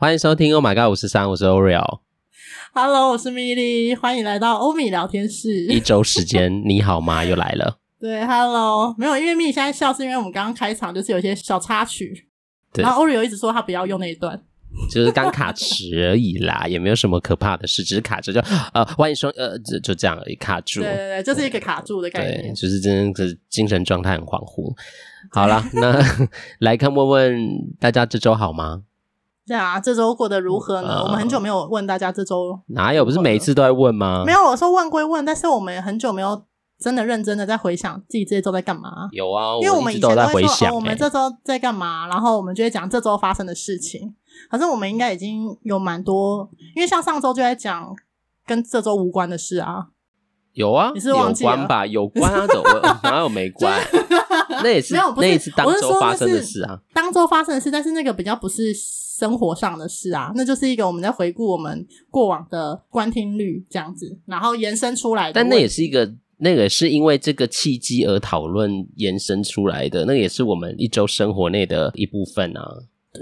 欢迎收听《Oh My God》五十三，我是 Oreo。Hello，我是米莉，欢迎来到欧米聊天室。一周时间，你好吗？又来了。对，Hello，没有，因为米莉现在笑，是因为我们刚刚开场就是有一些小插曲，对然后 Oreo 一直说他不要用那一段，就是刚卡池而已啦，也没有什么可怕的事，只是卡着就呃，万一说呃，就就这样而已，卡住。对对对，就是一个卡住的概念，对，就是真的是精神状态很恍惚。好了，那来看问问大家这周好吗？对啊，这周过得如何呢？呃、我们很久没有问大家这周哪有？不是每一次都在问吗？没有，我说问归问，但是我们很久没有真的认真的在回想自己这一周在干嘛。有啊，因为我们以前都会说回想、欸哦，我们这周在干嘛，然后我们就会讲这周发生的事情。可是我们应该已经有蛮多，因为像上周就在讲跟这周无关的事啊。有啊，你是忘记有关吧？有关啊，怎么 哪有没关？那也是没有，不是那也是当周发生的事啊，当周发生的事，但是那个比较不是。生活上的事啊，那就是一个我们在回顾我们过往的观听率这样子，然后延伸出来的。但那也是一个，那个是因为这个契机而讨论延伸出来的，那个也是我们一周生活内的一部分啊。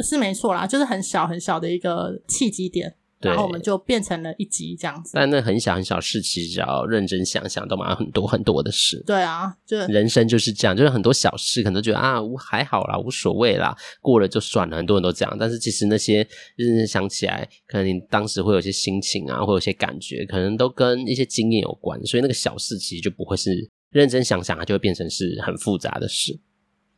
是没错啦，就是很小很小的一个契机点。对然后我们就变成了一集这样子，但那很小很小事，其实只要认真想想，都蛮很多很多的事。对啊，就人生就是这样，就是很多小事，可能都觉得啊，还好啦，无所谓啦，过了就算了。很多人都这样，但是其实那些认真想起来，可能你当时会有些心情啊，会有些感觉，可能都跟一些经验有关。所以那个小事其实就不会是认真想想，它就会变成是很复杂的事。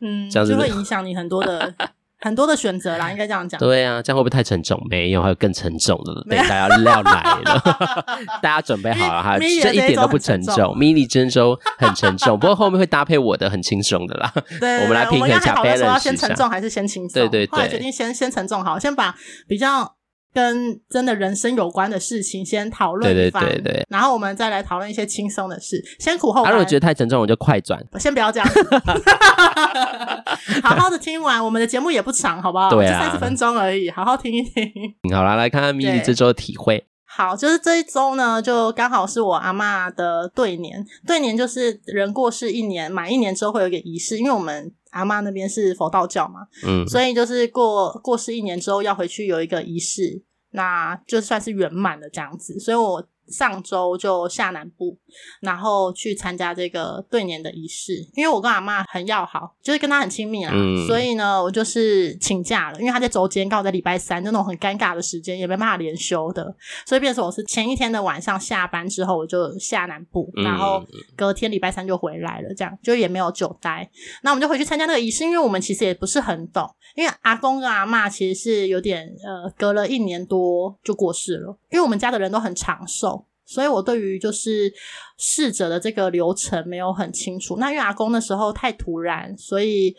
嗯，这样子就会影响你很多的。很多的选择啦，应该这样讲。对啊，这样会不会太沉重？没有，还有更沉重的，等大家料来了，大家准备好了哈，这一点都不沉重。迷你珍珠很沉重，不过后面会搭配我的很轻松的啦。对，我们来平衡一下，说要先沉重还是先轻松？对对对，后来决定先先沉重好，先把比较。跟真的人生有关的事情先讨论一番，对对对对，然后我们再来讨论一些轻松的事，先苦后如果觉得太沉重，我就快转。先不要这样，好好的听完我们的节目也不长，好不好？对啊，三十分钟而已，好好听一听。好啦，来看看米莉这周的体会。好，就是这一周呢，就刚好是我阿妈的对年，对年就是人过世一年，满一年之后会有一个仪式，因为我们。阿妈那边是佛道教嘛，嗯，所以就是过过世一年之后要回去有一个仪式，那就算是圆满的这样子，所以我。上周就下南部，然后去参加这个对年的仪式。因为我跟阿嬷很要好，就是跟她很亲密啦，嗯、所以呢，我就是请假了。因为她在周间，刚好在礼拜三，就那种很尴尬的时间，也没办法连休的，所以变成我是前一天的晚上下班之后，我就下南部，然后隔天礼拜三就回来了，这样就也没有久待。那我们就回去参加那个仪式，因为我们其实也不是很懂，因为阿公跟阿嬷其实是有点呃，隔了一年多就过世了，因为我们家的人都很长寿。所以我对于就是逝者的这个流程没有很清楚。那因为阿公那时候太突然，所以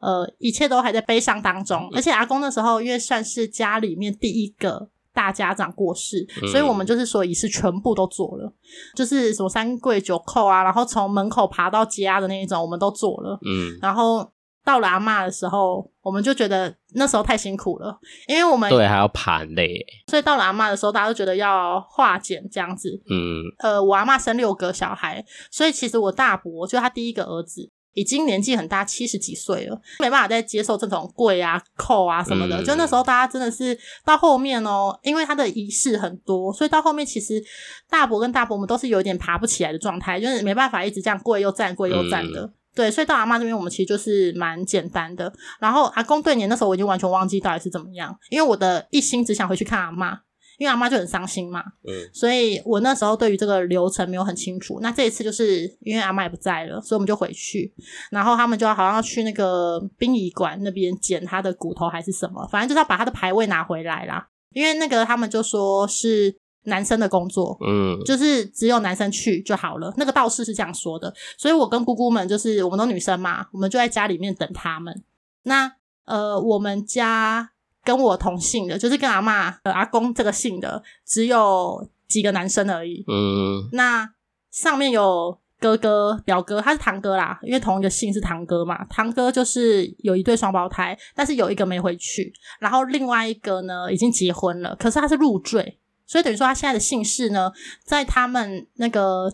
呃一切都还在悲伤当中。而且阿公那时候因为算是家里面第一个大家长过世，所以我们就是说仪式全部都做了，就是什么三跪九叩啊，然后从门口爬到家的那一种，我们都做了。嗯，然后。到了阿嬷的时候，我们就觉得那时候太辛苦了，因为我们对还要盘嘞，所以到了阿嬷的时候，大家都觉得要化简这样子。嗯，呃，我阿嬷生六个小孩，所以其实我大伯就他第一个儿子已经年纪很大，七十几岁了，没办法再接受这种跪啊、叩啊什么的。嗯、就那时候大家真的是到后面哦，因为他的仪式很多，所以到后面其实大伯跟大伯们都是有点爬不起来的状态，就是没办法一直这样跪又站、跪又站的。嗯对，所以到阿嬷这边，我们其实就是蛮简单的。然后阿公对年那时候，我已经完全忘记到底是怎么样，因为我的一心只想回去看阿嬷，因为阿妈就很伤心嘛。嗯，所以我那时候对于这个流程没有很清楚。那这一次就是因为阿嬷也不在了，所以我们就回去，然后他们就好像要去那个殡仪馆那边捡他的骨头还是什么，反正就是要把他的牌位拿回来啦。因为那个他们就说是。男生的工作，嗯，就是只有男生去就好了。那个道士是这样说的，所以我跟姑姑们就是我们都女生嘛，我们就在家里面等他们。那呃，我们家跟我同姓的，就是跟阿妈、呃、阿公这个姓的，只有几个男生而已。嗯，那上面有哥哥、表哥，他是堂哥啦，因为同一个姓是堂哥嘛。堂哥就是有一对双胞胎，但是有一个没回去，然后另外一个呢已经结婚了，可是他是入赘。所以等于说，他现在的姓氏呢，在他们那个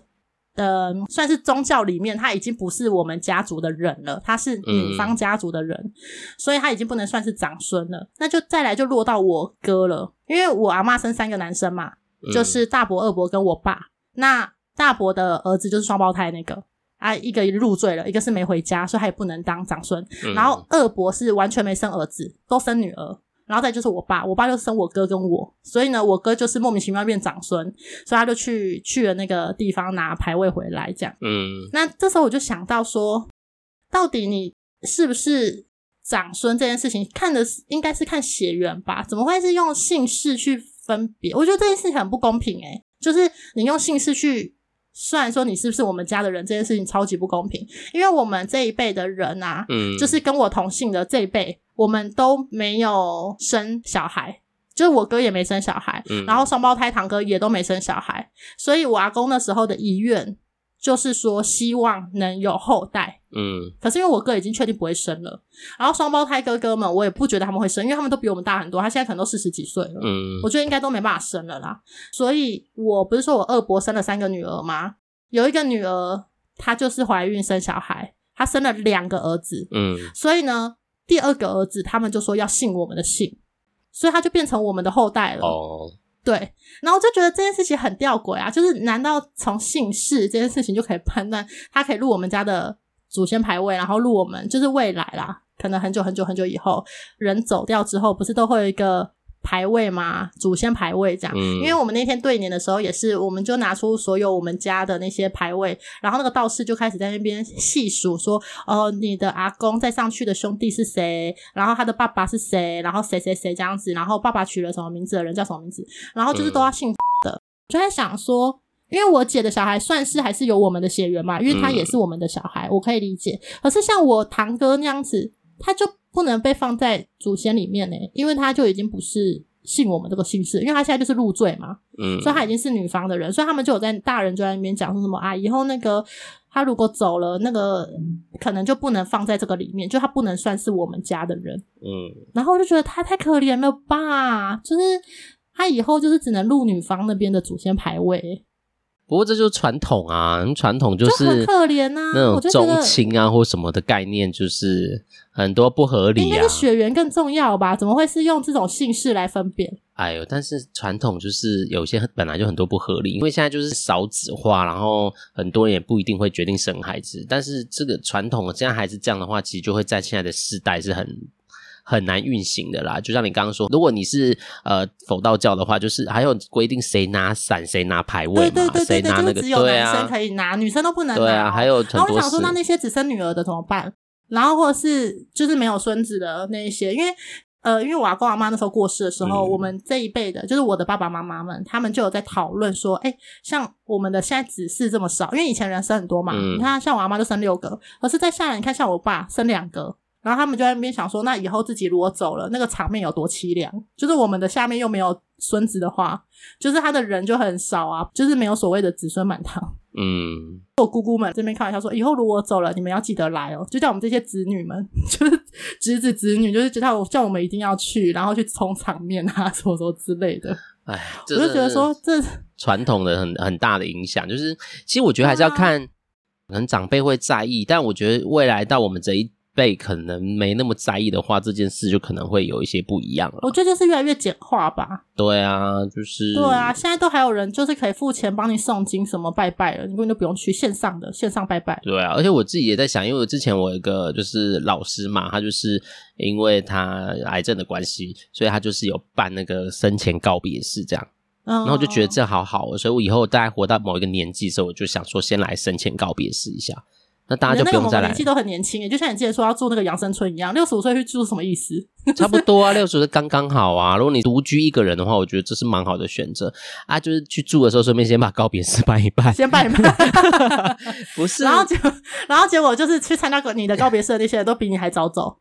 呃算是宗教里面，他已经不是我们家族的人了，他是女方家族的人，嗯、所以他已经不能算是长孙了。那就再来就落到我哥了，因为我阿妈生三个男生嘛，就是大伯、二伯跟我爸。那大伯的儿子就是双胞胎那个啊，一个入赘了，一个是没回家，所以他也不能当长孙。嗯、然后二伯是完全没生儿子，都生女儿。然后再就是我爸，我爸就生我哥跟我，所以呢，我哥就是莫名其妙变长孙，所以他就去去了那个地方拿牌位回来，这样。嗯。那这时候我就想到说，到底你是不是长孙这件事情，看的是应该是看血缘吧？怎么会是用姓氏去分别？我觉得这件事情很不公平诶、欸，就是你用姓氏去算说你是不是我们家的人，这件事情超级不公平，因为我们这一辈的人啊，嗯，就是跟我同姓的这一辈。我们都没有生小孩，就是我哥也没生小孩，嗯，然后双胞胎堂哥也都没生小孩，所以我阿公那时候的遗愿就是说希望能有后代，嗯，可是因为我哥已经确定不会生了，然后双胞胎哥哥们我也不觉得他们会生，因为他们都比我们大很多，他现在可能都四十几岁了，嗯，我觉得应该都没办法生了啦，所以我不是说我二伯生了三个女儿吗？有一个女儿她就是怀孕生小孩，她生了两个儿子，嗯，所以呢。第二个儿子，他们就说要姓我们的姓，所以他就变成我们的后代了。哦，oh. 对，然后我就觉得这件事情很吊诡啊，就是难道从姓氏这件事情就可以判断他可以入我们家的祖先牌位，然后入我们就是未来啦，可能很久很久很久以后人走掉之后，不是都会有一个。牌位嘛，祖先排位这样，嗯、因为我们那天对年的时候也是，我们就拿出所有我们家的那些排位，然后那个道士就开始在那边细数说，哦，你的阿公再上去的兄弟是谁，然后他的爸爸是谁，然后谁谁谁这样子，然后爸爸取了什么名字的人叫什么名字，然后就是都要姓的，嗯、就在想说，因为我姐的小孩算是还是有我们的血缘嘛，因为他也是我们的小孩，我可以理解，可是像我堂哥那样子，他就。不能被放在祖先里面呢，因为他就已经不是信我们这个姓氏，因为他现在就是入赘嘛，嗯，所以他已经是女方的人，所以他们就有在大人就在那边讲说什么啊，以后那个他如果走了，那个可能就不能放在这个里面，就他不能算是我们家的人，嗯，然后我就觉得他太可怜了吧，就是他以后就是只能入女方那边的祖先牌位。不过这就是传统啊，传统就是就很可怜啊，那种宗亲啊或什么的概念，就是很多不合理啊。应该是血缘更重要吧？怎么会是用这种姓氏来分辨？哎呦，但是传统就是有些本来就很多不合理，因为现在就是少子化，然后很多人也不一定会决定生孩子。但是这个传统现在还是这样的话，其实就会在现在的世代是很。很难运行的啦，就像你刚刚说，如果你是呃佛道教的话，就是还有规定谁拿伞，谁拿牌位嘛，对对对对，谁拿那个，只有男生可以拿，啊、女生都不能拿。对啊，还有很多。然后我想说，那那些只生女儿的怎么办？然后或者是就是没有孙子的那一些，因为呃，因为我阿公阿妈那时候过世的时候，嗯、我们这一辈的，就是我的爸爸妈妈们，他们就有在讨论说，哎，像我们的现在子嗣这么少，因为以前人生很多嘛，嗯、你看像我阿妈就生六个，可是再下来，你看像我爸生两个。然后他们就在那边想说，那以后自己如果走了，那个场面有多凄凉？就是我们的下面又没有孙子的话，就是他的人就很少啊，就是没有所谓的子孙满堂。嗯，我姑姑们这边开玩笑说，以后如果走了，你们要记得来哦。就叫我们这些子女们，就是侄子侄女，就是叫我叫我们一定要去，然后去充场面啊，什么什么之类的。哎，我就觉得说，这传统的很很大的影响，就是其实我觉得还是要看，啊、可能长辈会在意，但我觉得未来到我们这一。辈可能没那么在意的话，这件事就可能会有一些不一样了。我觉得就是越来越简化吧。对啊，就是对啊，现在都还有人就是可以付钱帮你诵经什么拜拜了，你根本就不用去线上的线上拜拜。对啊，而且我自己也在想，因为我之前我有一个就是老师嘛，他就是因为他癌症的关系，所以他就是有办那个生前告别式这样，嗯，然后我就觉得这好好，所以我以后大概活到某一个年纪的时候，我就想说先来生前告别试一下。那大家就不用再来。年纪都很年轻诶，就像你之前说要住那个养生村一样，六十五岁去住什么意思？差不多啊，六十岁刚刚好啊。如果你独居一个人的话，我觉得这是蛮好的选择啊。就是去住的时候，顺便先把告别式办一办，先办一办。不是，然后结果，然后结果就是去参加过你的告别式的那些人都比你还早走。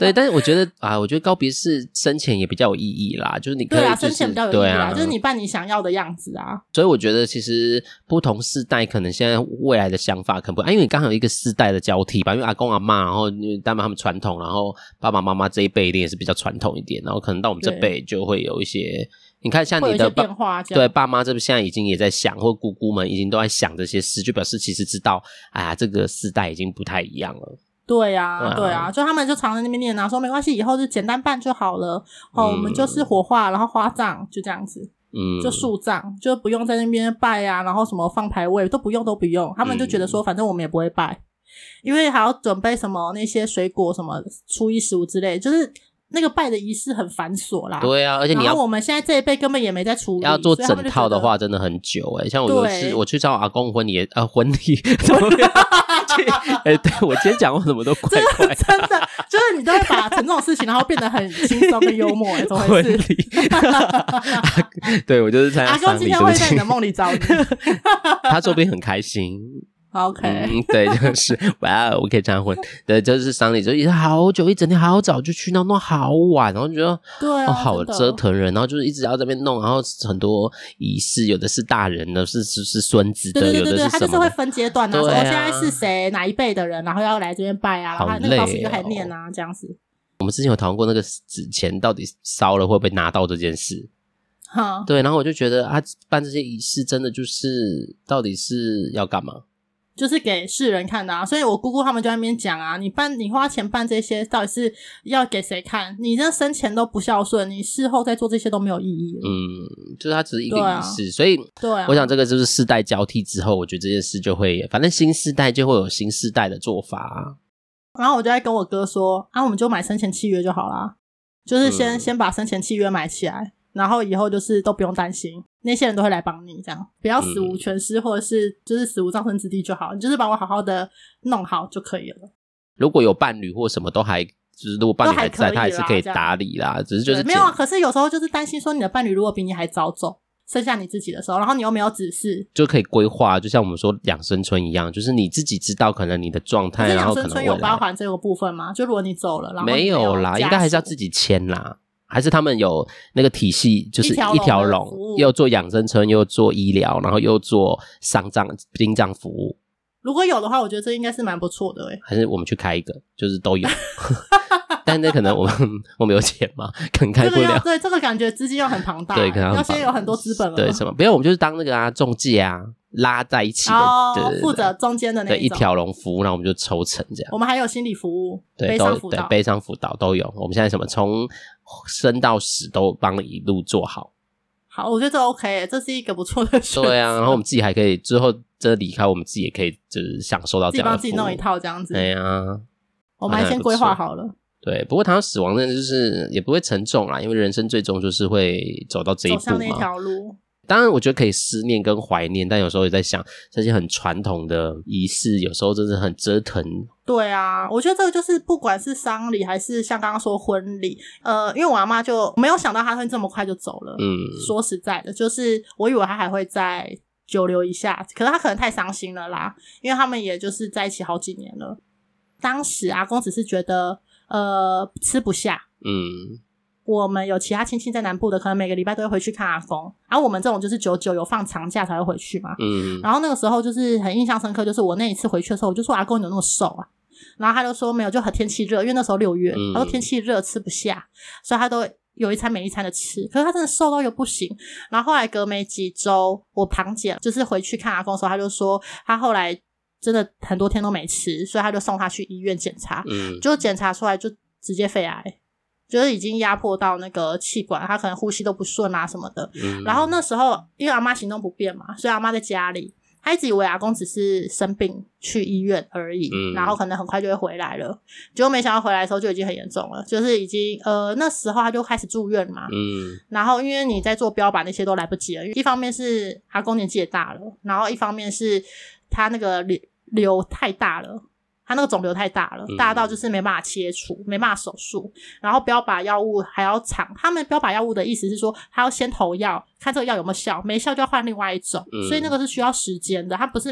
对，但是我觉得啊，我觉得告别式生前也比较有意义啦，就是你可以、就是、对啊，生前比较有意义啦，啊、就是你扮你想要的样子啊。所以我觉得其实不同世代可能现在未来的想法可能不，啊，因为你刚好有一个世代的交替吧，因为阿公阿妈，然后因为他们他们传统，然后爸爸妈妈这一辈一定也是比较传统一点，然后可能到我们这辈就会有一些。你看，像你的爸，对爸妈这边现在已经也在想，或姑姑们已经都在想这些事，就表示其实知道，哎呀，这个世代已经不太一样了。对呀、啊，对啊，就他们就常在那边念啊，说没关系，以后就简单办就好了。哦、嗯，我们就是火化，然后花葬，就这样子。嗯，就树葬，就不用在那边拜啊，然后什么放牌位都不用，都不用。他们就觉得说，反正我们也不会拜，嗯、因为还要准备什么那些水果，什么初一十五之类，就是。那个拜的仪式很繁琐啦，对啊，而且你要我们现在这一辈根本也没在处理，要做整套的话，真的很久哎、欸、像我有一次我去找我阿公婚礼，呃，婚礼？哎、欸，对我今天讲话怎么都怪怪的，真的就是你都会把成这种事情，然后变得很轻松跟幽默、欸，怎么回事？对我就是阿公今天会在你的梦里找你，他说不定很开心。OK，嗯，对，就是哇，我可以这样混，对，就是丧礼，就一直好久，一整天好早就去，然后弄好晚，然后觉得对、啊，哦，好折腾人，然后就是一直要这边弄，然后很多仪式，有的是大人的，是是是孙子的，对对对对，有的是他就是会分阶段啊，说、啊、现在是谁哪一辈的人，然后要来这边拜啊，然后那个老师就还念啊，这样子。我们之前有讨论过那个纸钱到底烧了会不会拿到这件事，好，对，然后我就觉得啊，办这些仪式真的就是到底是要干嘛？就是给世人看的啊，所以我姑姑他们就在那边讲啊，你办你花钱办这些，到底是要给谁看？你这生前都不孝顺，你事后再做这些都没有意义。嗯，就是它只是一个仪式，啊、所以对、啊，我想这个就是世代交替之后，我觉得这件事就会，反正新世代就会有新世代的做法啊。然后我就在跟我哥说，啊，我们就买生前契约就好啦，就是先、嗯、先把生前契约买起来。然后以后就是都不用担心，那些人都会来帮你，这样不要死无全尸、嗯，或者是就是死无葬身之地就好，你就是把我好好的弄好就可以了。如果有伴侣或什么都还，就是如果伴侣还在，还他还是可以打理啦。只是就是没有啊，可是有时候就是担心说你的伴侣如果比你还早走，剩下你自己的时候，然后你又没有指示，就可以规划，就像我们说养生村一样，就是你自己知道可能你的状态，然后可能养生村有包含这个部分吗？就如果你走了，然后没有啦，应该还是要自己签啦。还是他们有那个体系，就是一条龙，又做养生村，又做医疗，然后又做丧葬、殡葬服务。如果有的话，我觉得这应该是蛮不错的诶。还是我们去开一个，就是都有。但那可能我们 我们有钱嘛？可能开不了。这个、对，这个感觉资金又很庞大，对，可能要先有很多资本了。对，什么？不要，我们就是当那个啊中介啊，拉在一起的，哦、对对对，负责中间的那一条龙服务，然后我们就抽成这样。我们还有心理服务，对，悲伤辅导，对，悲伤辅导都有。我们现在什么从生到死都帮你一路做好。好，我觉得这 OK，这是一个不错的选择。对啊，然后我们自己还可以之后真的离开，我们自己也可以就是享受到这样的，自己帮自己弄一套这样子。对呀、啊，我们还先规划好了。对，不过他死亡的就是也不会沉重啦，因为人生最终就是会走到这一步嘛。走向那条路。当然，我觉得可以思念跟怀念，但有时候也在想，这些很传统的仪式，有时候真的很折腾。对啊，我觉得这个就是不管是丧礼还是像刚刚说婚礼，呃，因为我阿妈就没有想到她会这么快就走了。嗯，说实在的，就是我以为她还会再久留一下，可是她可能太伤心了啦，因为他们也就是在一起好几年了。当时阿公只是觉得。呃，吃不下。嗯，我们有其他亲戚在南部的，可能每个礼拜都会回去看阿公。然、啊、我们这种就是久久有放长假才会回去嘛。嗯，然后那个时候就是很印象深刻，就是我那一次回去的时候，我就说阿公你有那么瘦啊？然后他就说没有，就很天气热，因为那时候六月，嗯、他说天气热吃不下，所以他都有一餐没一餐的吃。可是他真的瘦到又不行。然后后来隔没几周，我堂姐就是回去看阿公的时候，他就说他后来。真的很多天都没吃，所以他就送他去医院检查，嗯，就检查出来就直接肺癌，就是已经压迫到那个气管，他可能呼吸都不顺啊什么的。嗯，然后那时候因为阿妈行动不便嘛，所以阿妈在家里，她一直以为阿公只是生病去医院而已，嗯，然后可能很快就会回来了，结果没想到回来的时候就已经很严重了，就是已经呃那时候他就开始住院嘛，嗯，然后因为你在做标靶那些都来不及了，一方面是阿公年纪也大了，然后一方面是他那个瘤瘤太大了，他那个肿瘤太大了，大到就是没办法切除，嗯、没办法手术。然后标靶药物还要长，他们标靶药物的意思是说，他要先投药，看这个药有没有效，没效就要换另外一种，嗯、所以那个是需要时间的。他不是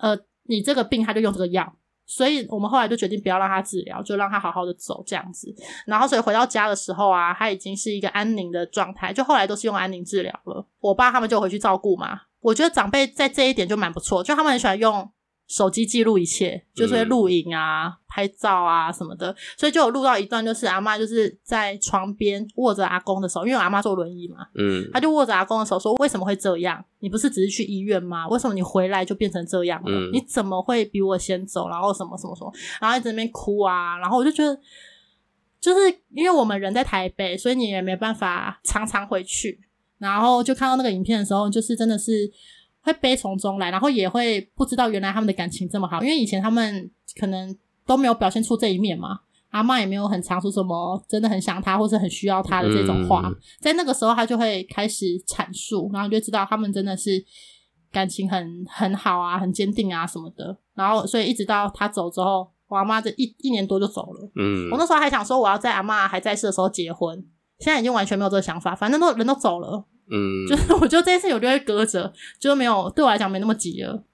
呃，你这个病他就用这个药，所以我们后来就决定不要让他治疗，就让他好好的走这样子。然后所以回到家的时候啊，他已经是一个安宁的状态，就后来都是用安宁治疗了。我爸他们就回去照顾嘛。我觉得长辈在这一点就蛮不错，就他们很喜欢用。手机记录一切，就是会录影啊、嗯、拍照啊什么的，所以就有录到一段，就是阿嬷就是在床边握着阿公的手，因为我阿嬷坐轮椅嘛，嗯，他就握着阿公的手说：“为什么会这样？你不是只是去医院吗？为什么你回来就变成这样了？嗯、你怎么会比我先走？然后什么什么什么？然后一直在那边哭啊，然后我就觉得，就是因为我们人在台北，所以你也没办法常常回去，然后就看到那个影片的时候，就是真的是。”会悲从中来，然后也会不知道原来他们的感情这么好，因为以前他们可能都没有表现出这一面嘛。阿嬷也没有很常说什么真的很想他或是很需要他的这种话，嗯、在那个时候他就会开始阐述，然后就知道他们真的是感情很很好啊，很坚定啊什么的。然后所以一直到他走之后，我阿妈这一一年多就走了。嗯，我那时候还想说我要在阿嬷还在世的时候结婚，现在已经完全没有这个想法，反正都人都走了。嗯，就是我觉得这件事有就会搁着，就没有对我来讲没那么急了。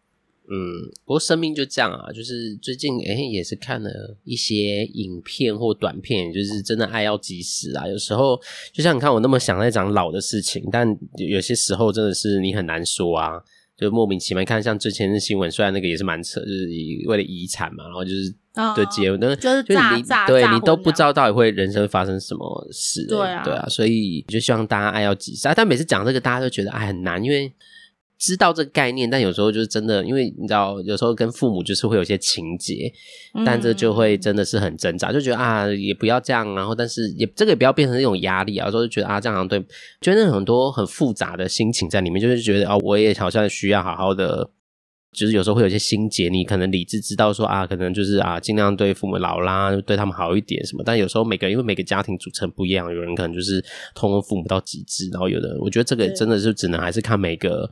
嗯，不过生命就这样啊，就是最近哎、欸、也是看了一些影片或短片，就是真的爱要及时啊。有时候就像你看我那么想在讲老的事情，但有些时候真的是你很难说啊。就莫名其妙，看像之前的新闻，虽然那个也是蛮扯，就是为了遗产嘛，然后就是对结婚，那就是诈诈，对你都不知道到底会人生发生什么事，对啊，对啊，所以就希望大家爱要及时啊。但每次讲这个，大家都觉得哎很难，因为。知道这个概念，但有时候就是真的，因为你知道，有时候跟父母就是会有些情节，但这就会真的是很挣扎，就觉得啊，也不要这样，然后但是也这个也不要变成一种压力啊，有时候就觉得啊，这样好像对，觉得很多很复杂的心情在里面，就是觉得啊，我也好像需要好好的，就是有时候会有一些心结，你可能理智知道说啊，可能就是啊，尽量对父母老啦，对他们好一点什么，但有时候每个因为每个家庭组成不一样，有人可能就是通过父母到极致，然后有的，我觉得这个真的是只能还是看每个。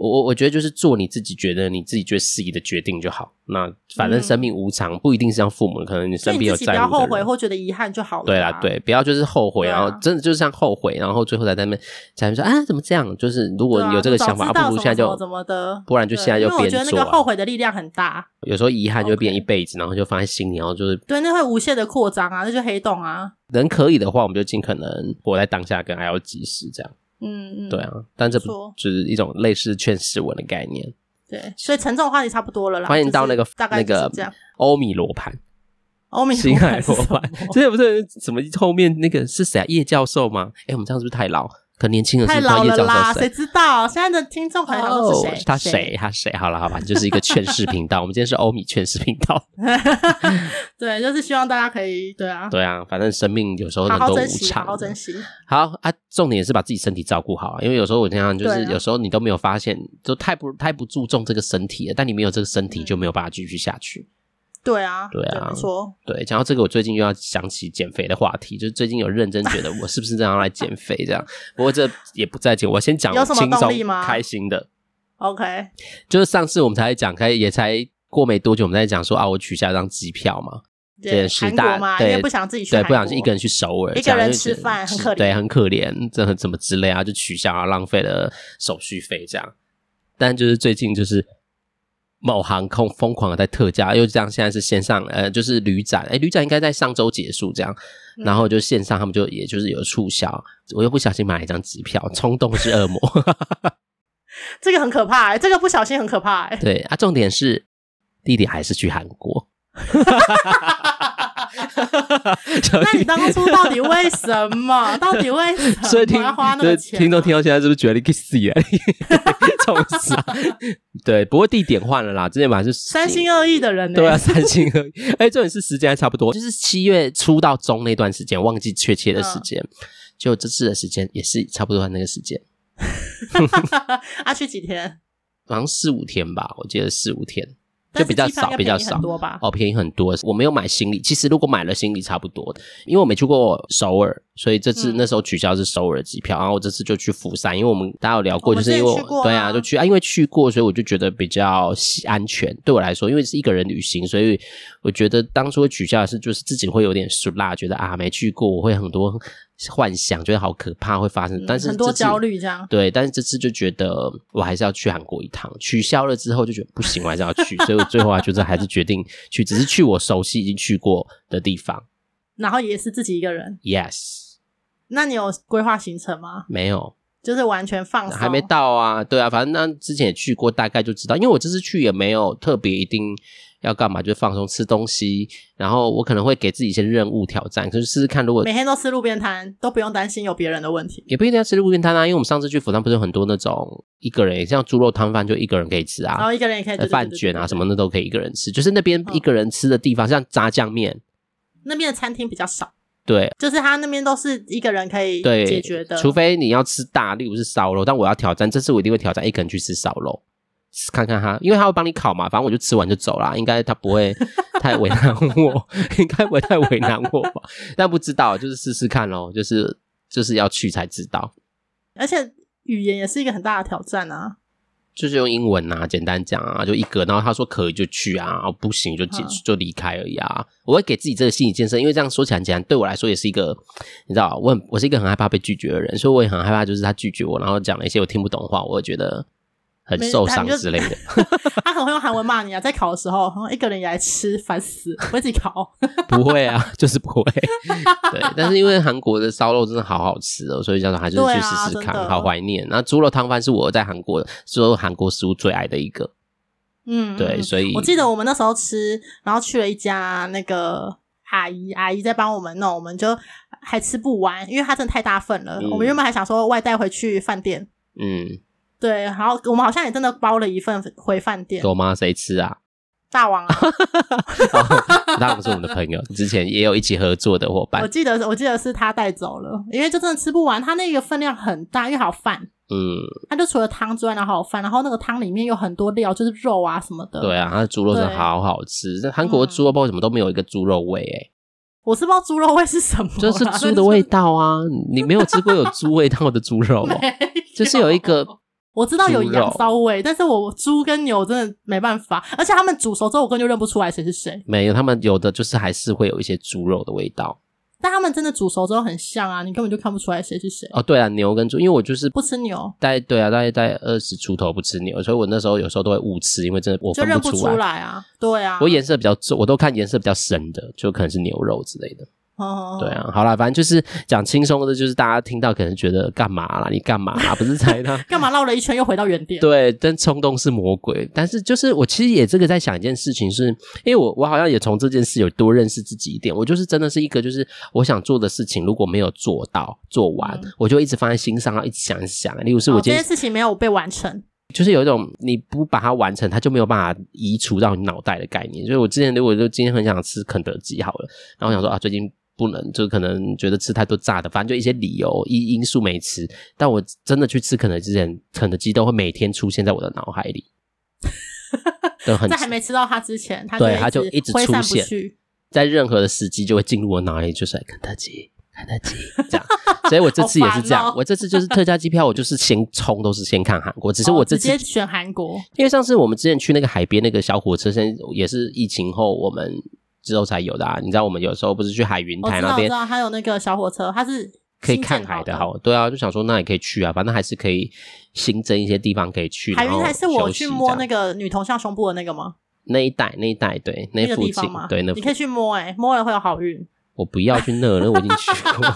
我我我觉得就是做你自己觉得你自己觉得适宜的决定就好。那反正生命无常，嗯、不一定是像父母，可能你身边有在乎的人。不要后悔或觉得遗憾就好了。对啦，对，不要就是后悔，啊、然后真的就是像后悔，然后最后在那边才说啊，怎么这样？就是如果你有这个想法，不如现在就怎么的，不然就现在就变做。我觉得那个后悔的力量很大。有时候遗憾就会变一辈子，然后就放在心里，然后就是对，那会无限的扩张啊，那就黑洞啊。人可以的话，我们就尽可能活在当下，跟爱要及时这样。嗯嗯，对啊，但这不就是一种类似劝世文的概念。对，所以沉重的话题差不多了啦。欢迎到那个大概那个欧米罗盘，欧米星海罗盘，这不是什么后面那个是谁啊？叶教授吗？哎，我们这样是不是太老？可年轻人是不知道叶教授谁？太老了啦，谁知道？现在的听众朋友都是谁？Oh, 他谁？他谁？好了，好吧，就是一个劝世频道。我们今天是欧米劝世频道。对，就是希望大家可以，对啊，对啊，反正生命有时候很多无常，好好珍惜，好啊，重点是把自己身体照顾好啊，因为有时候我经常就是有时候你都没有发现，就太不太不注重这个身体了。但你没有这个身体，就没有办法继续下去。对啊，对啊，没错。对，讲到这个，我最近又要想起减肥的话题，就是最近有认真觉得我是不是这样来减肥这样。不过这也不在紧，我先讲轻松开心的。OK，就是上次我们才讲开，也才过没多久，我们在讲说啊，我取消一张机票嘛，对，韩国嘛，因为不想自己去，对，不想一个人去首尔，一个人吃饭很可怜，对，很可怜，这很怎么之类啊，就取消啊，浪费了手续费这样。但就是最近就是。某航空疯狂的在特价，又这样，现在是线上，呃，就是旅展，诶、欸、旅展应该在上周结束这样，然后就线上他们就也就是有促销，我又不小心买了一张机票，冲动是恶魔，这个很可怕、欸，这个不小心很可怕、欸，对啊，重点是弟弟还是去韩国。那你当初到底为什么？到底为什么？所以听要花那个钱？听众听到现在是不是觉得你可以死啊？重死啊！对，不过地点换了啦，之前本来是三心二意的人、欸，对啊，三心二意。哎、欸，重点是时间还差不多，就是七月初到中那段时间，忘记确切的时间。嗯、就这次的时间也是差不多那个时间。啊，去几天？好像四五天吧，我记得四五天。就比较少，比较少哦，便宜很多。我没有买行李，其实如果买了行李差不多的，因为我没去过首尔，所以这次那时候取消是首尔机票，然后我这次就去釜山，因为我们大家有聊过，就是因为我对啊，就去啊，因为去过，所以我就觉得比较安全。对我来说，因为是一个人旅行，所以我觉得当初会取消的是就是自己会有点俗辣，觉得啊没去过，我会很多幻想，觉得好可怕会发生，但是很多焦虑这样。对，但是这次就觉得我还是要去韩国一趟，取消了之后就觉得不行，我还是要去，所以我最后啊，就是还是决定去，只是去我熟悉已经去过的地方，然后也是自己一个人。Yes，那你有规划行程吗？没有，就是完全放松，还没到啊。对啊，反正那之前也去过，大概就知道，因为我这次去也没有特别一定。要干嘛？就放松吃东西，然后我可能会给自己一些任务挑战，就是试试看，如果每天都吃路边摊，都不用担心有别人的问题，也不一定要吃路边摊啊。因为我们上次去釜山不是有很多那种一个人，像猪肉汤饭就一个人可以吃啊，然后一个人也可以饭卷啊什么的都可以一个人吃，就是那边一个人吃的地方，像炸酱面，那边的餐厅比较少，对，就是他那边都是一个人可以解决的，除非你要吃大，例如是烧肉，但我要挑战，这次我一定会挑战一个人去吃烧肉。看看他，因为他会帮你烤嘛，反正我就吃完就走啦，应该他不会太为难我，应该不会太为难我吧？但不知道，就是试试看咯，就是就是要去才知道。而且语言也是一个很大的挑战啊，就是用英文啊，简单讲啊，就一个，然后他说可以就去啊，不行就结束就离开而已啊。我会给自己这个心理建设，因为这样说起来很简单，对我来说也是一个，你知道，我很我是一个很害怕被拒绝的人，所以我也很害怕，就是他拒绝我，然后讲了一些我听不懂的话，我会觉得。很受伤之类的，他可能会用韩文骂你啊，在考的时候，一个人也来吃，烦死，我自己考。不会啊，就是不会。对，但是因为韩国的烧肉真的好好吃哦，所以叫做还是去试试看，啊、好怀念。那猪肉汤饭是我在韩国所有韩国食物最爱的一个。嗯，对，所以我记得我们那时候吃，然后去了一家那个阿姨，阿姨在帮我们弄，我们就还吃不完，因为它真的太大份了。嗯、我们原本还想说外带回去饭店。嗯。对，然后我们好像也真的包了一份回饭店。有吗？谁吃啊？大王啊！大王是我们的朋友，之前也有一起合作的伙伴。我记得，我记得是他带走了，因为就真的吃不完。他那个分量很大，因为还有饭。嗯。他就除了汤之外，然后还有饭，然后那个汤里面有很多料，就是肉啊什么的。对啊，他的猪肉真的好好吃。在韩国的猪肉包为什么都没有一个猪肉味？哎，我是不知道猪肉味是什么，就是猪的 味道啊！你没有吃过有猪味道的猪肉哦，就是有一个。我知道有羊骚味，但是我猪跟牛真的没办法，而且他们煮熟之后，我根本就认不出来谁是谁。没有，他们有的就是还是会有一些猪肉的味道，但他们真的煮熟之后很像啊，你根本就看不出来谁是谁。哦，对啊，牛跟猪，因为我就是不吃牛，在对啊，大概在二十出头不吃牛，所以我那时候有时候都会误吃，因为真的我分不出来，就认不出来啊。对啊，我颜色比较重，我都看颜色比较深的，就可能是牛肉之类的。哦，对啊，好啦，反正就是讲轻松的，就是大家听到可能觉得干嘛啦？你干嘛啦？不是猜他 干嘛绕了一圈又回到原点？对，但冲动是魔鬼。但是就是我其实也这个在想一件事情是，是因为我我好像也从这件事有多认识自己一点。我就是真的是一个，就是我想做的事情如果没有做到做完，嗯、我就一直放在心上，然后一直想一想。例如是我今天、哦、这件事情没有被完成，就是有一种你不把它完成，它就没有办法移除到你脑袋的概念。所以我之前如果就今天很想吃肯德基好了，然后我想说啊，最近。不能，就可能觉得吃太多炸的，反正就一些理由、因因素没吃。但我真的去吃肯德基之前，肯德基都会每天出现在我的脑海里。都很在还没吃到它之前，它对它就一直出现，在任何的时机就会进入我脑海里，就是肯德基，肯德基这样。所以我这次也是这样，哦、我这次就是特价机票，我就是先冲，都是先看韩国。只是我这次、哦、直接选韩国，因为上次我们之前去那个海边那个小火车，现在也是疫情后我们。之后才有的啊！你知道我们有时候不是去海云台那边，知道还有那个小火车，它是可以看海的。好，对啊，就想说那也可以去啊，反正还是可以新增一些地方可以去。海云台是我去摸那个女同像胸部的那个吗？那一带，那一带，对，那附近吗？对，那你可以去摸，欸，哎，摸了会有好运。我不要去那，那我已经去过。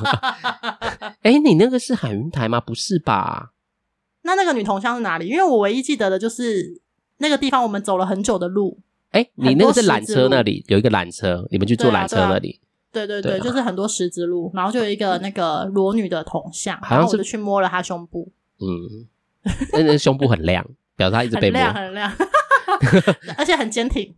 哎，你那个是海云台吗？不是吧？那那个女同乡是哪里？因为我唯一记得的就是那个地方，我们走了很久的路。哎、欸，你那个是缆车那里有一个缆车，你们去坐缆车那里。对对对，就是很多十字路，然后就有一个那个裸女的铜像，好像然后我就去摸了她胸部。嗯，那那胸部很亮，表示她一直 被摸，很亮，很亮 而且很坚挺。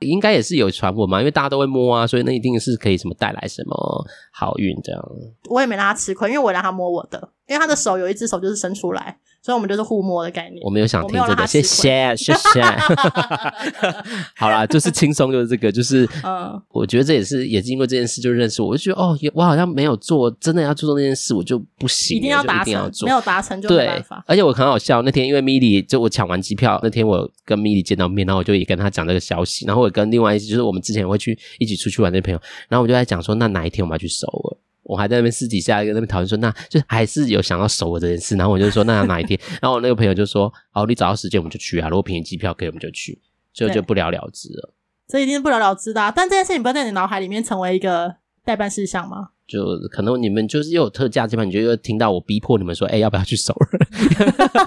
应该也是有传闻嘛，因为大家都会摸啊，所以那一定是可以什么带来什么好运这样。我也没让他吃亏，因为我让他摸我的，因为他的手有一只手就是伸出来。所以我们就是互摸的概念。我没有想听这个，谢谢谢谢。好啦，就是轻松，就是这个，就是嗯，我觉得这也是也是因为这件事就认识我，我就觉得哦，我好像没有做，真的要注重这件事，我就不行，一定要达成，没有达成就没办法。而且我很好笑，那天因为 Milly 就我抢完机票那天，我跟 Milly 见到面，然后我就也跟他讲这个消息，然后我跟另外一就是我们之前会去一起出去玩的朋友，然后我就在讲说，那哪一天我们要去首尔？我还在那边私底下跟那边讨论说，那就还是有想要熟我这件事。然后我就说，那哪一天？然后我那个朋友就说，哦，你找到时间我们就去啊，如果便宜机票可以我们就去，所以就不了了之了。这一定是不了了之的啊。但这件事情不要在你脑海里面成为一个待办事项吗？就可能你们就是又有特价，基本上你就又听到我逼迫你们说，哎、欸，要不要去首尔？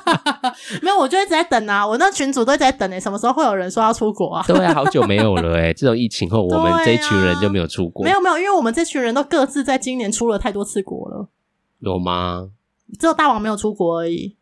没有，我就一直在等啊，我那群主都一直在等哎、欸，什么时候会有人说要出国啊？对啊，好久没有了哎、欸，这种疫情后，我们这一群人就没有出国。没有没有，因为我们这群人都各自在今年出了太多次国了。有吗？只有大王没有出国而已。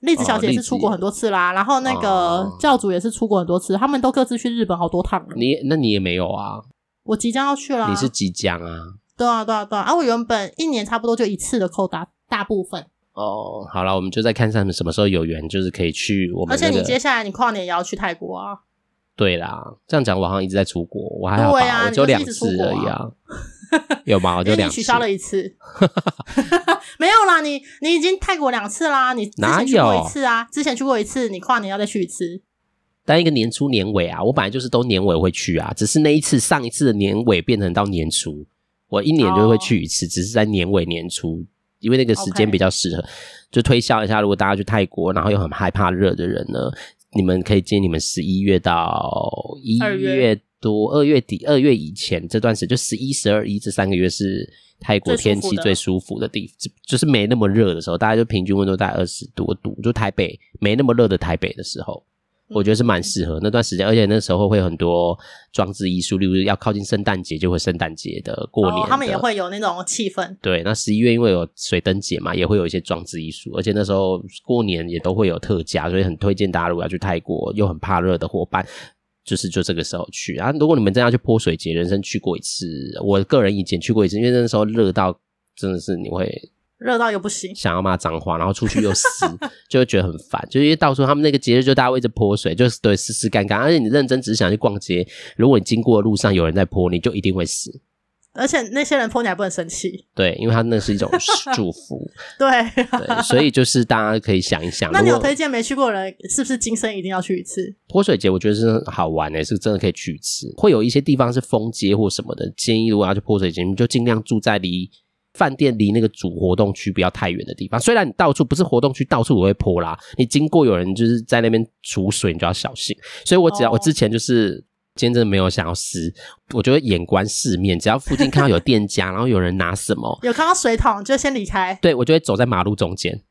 栗子小姐是出国很多次啦，哦、然后那个教主也是出国很多次，他们都各自去日本好多趟了。你那你也没有啊？我即将要去了。你是即将啊？对啊对啊对啊！啊，我原本一年差不多就一次的扣打，大部分。哦，好了，我们就再看他们什么时候有缘，就是可以去我们、那个。而且你接下来你跨年也要去泰国啊？对啦，这样讲我好像一直在出国，我还好吧？啊、我就两次而已啊。有吗？我 就两次。取消了一次。没有啦，你你已经泰国两次啦，你之前去过一次啊？之前去过一次，你跨年要再去一次。但一个年初年尾啊，我本来就是都年尾会去啊，只是那一次上一次的年尾变成到年初。我一年就会去一次，oh. 只是在年尾年初，因为那个时间比较适合。就推销一下，如果大家去泰国，然后又很害怕热的人呢，你们可以建议你们十一月到一月多，二月底、二月以前这段时间，就十一、十二、一这三个月是泰国天气最舒服的地方，就就是没那么热的时候，大家就平均温度在二十多度，就台北没那么热的台北的时候。我觉得是蛮适合那段时间，而且那时候会有很多装置艺术，例如要靠近圣诞节，就会圣诞节的过年的，他们也会有那种气氛。对，那十一月因为有水灯节嘛，也会有一些装置艺术，而且那时候过年也都会有特价，所以很推荐大家如果要去泰国又很怕热的伙伴，就是就这个时候去啊。如果你们真要去泼水节，人生去过一次，我个人以前去过一次，因为那时候热到真的是你会。热到又不行，想要骂脏话，然后出去又湿，就会觉得很烦。就因为到时候他们那个节日，就大家会一直泼水，就是对湿湿干干。而且你认真只是想去逛街，如果你经过的路上有人在泼，你就一定会死。而且那些人泼你还不能生气，对，因为他那是一种 祝福。对，对，所以就是大家可以想一想。那你有推荐没去过的人，是不是今生一定要去一次泼水节？我觉得是好玩诶、欸，是真的可以去一次。会有一些地方是封街或什么的，建议如果要去泼水节，你就尽量住在离。饭店离那个主活动区不要太远的地方，虽然你到处不是活动区，到处都会泼啦。你经过有人就是在那边储水，你就要小心。所以我只要、oh. 我之前就是今天真的没有想要撕，我觉得眼观四面，只要附近看到有店家，然后有人拿什么，有看到水桶就先离开。对，我就会走在马路中间，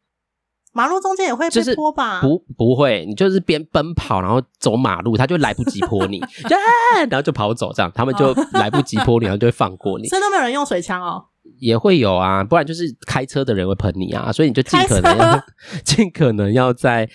马路中间也会被泼吧？不，不会，你就是边奔跑，然后走马路，他就来不及泼你，就 然后就跑走，这样他们就来不及泼你，然后就会放过你。所以都没有人用水枪哦。也会有啊，不然就是开车的人会喷你啊，所以你就尽可能要 尽可能要在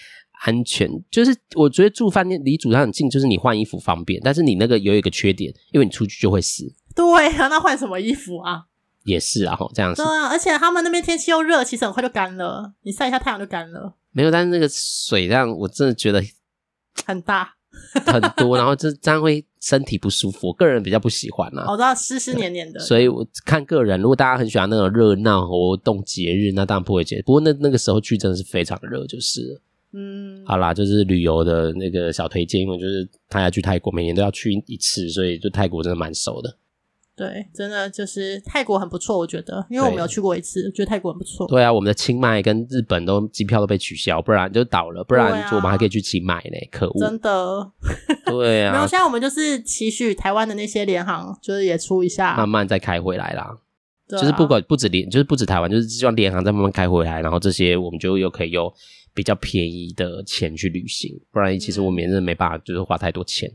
安全。就是我觉得住饭店离主餐很近，就是你换衣服方便，但是你那个有一个缺点，因为你出去就会湿。对啊，那换什么衣服啊？也是啊，吼，这样子。对啊，而且他们那边天气又热，其实很快就干了，你晒一下太阳就干了。没有，但是那个水量我真的觉得很大。很多，然后这这样会身体不舒服，我个人比较不喜欢啊。我知道湿湿黏黏的，所以我看个人。如果大家很喜欢那种热闹活动节日，那当然不会节。不过那那个时候去真的是非常热，就是。嗯，好啦，就是旅游的那个小推荐，因为就是他要去泰国，每年都要去一次，所以就泰国真的蛮熟的。对，真的就是泰国很不错，我觉得，因为我没有去过一次，觉得泰国很不错。对啊，我们的清迈跟日本都机票都被取消，不然就倒了，不然我们还可以去清迈呢。可恶，真的。对啊，没有，现在我们就是期许台湾的那些联航，就是也出一下，慢慢再开回来啦。啊、就是不管不止联，就是不止台湾，就是希望联航再慢慢开回来，然后这些我们就又可以用比较便宜的钱去旅行，不然其实我们也真的没办法，就是花太多钱。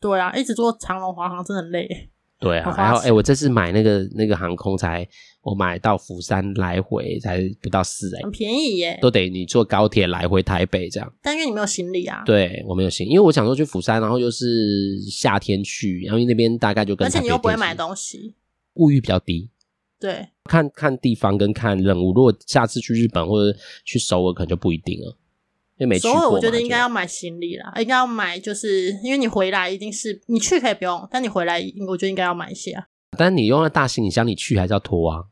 对啊，一直坐长龙华航真的很累。对啊，然后哎，我这次买那个那个航空才，我买到釜山来回才不到四哎，很便宜耶，都得你坐高铁来回台北这样。但因为你没有行李啊。对，我没有行李，因为我想说去釜山，然后又是夏天去，然后那边大概就跟。而且你又不会买东西，物欲比较低。对，看看地方跟看任务，如果下次去日本或者去首尔，可能就不一定了。所以我觉得应该要买行李啦，应该要买，就是因为你回来一定是你去可以不用，但你回来我觉得应该要买一些啊。但你用了大行李箱，你去还是要拖啊？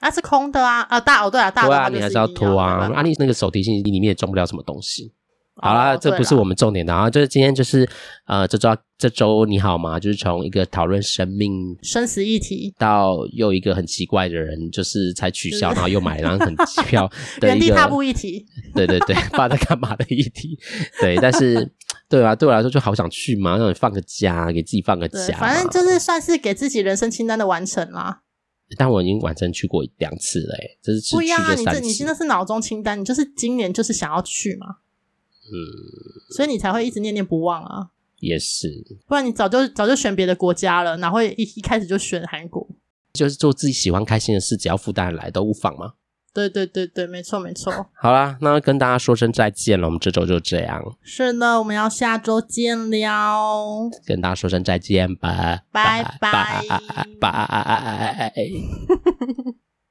啊，是空的啊，啊大哦对啊，大的啊你还是要拖啊。啊，你那个手提行李里面也装不了什么东西。好啦，这不是我们重点的啊，就是今天就是呃，这周要这周你好吗？就是从一个讨论生命生死议题，到又一个很奇怪的人，就是才取消，然后又买了张很机票的一个 原地踏步议题。对对对，不知道在干嘛的议题。对，但是对啊，对我来说就好想去嘛，让你放个假，给自己放个假。反正就是算是给自己人生清单的完成啦。但我已经完成去过两次了，哎，这是去不一样啊！你这你现在是脑中清单，你就是今年就是想要去嘛，嗯，所以你才会一直念念不忘啊。也是，不然你早就早就选别的国家了，哪会一一开始就选韩国？就是做自己喜欢、开心的事，只要负担来都无妨吗？对对对对，没错没错。好啦，那跟大家说声再见了，我们这周就这样。是的，我们要下周见了，跟大家说声再见吧，拜拜拜。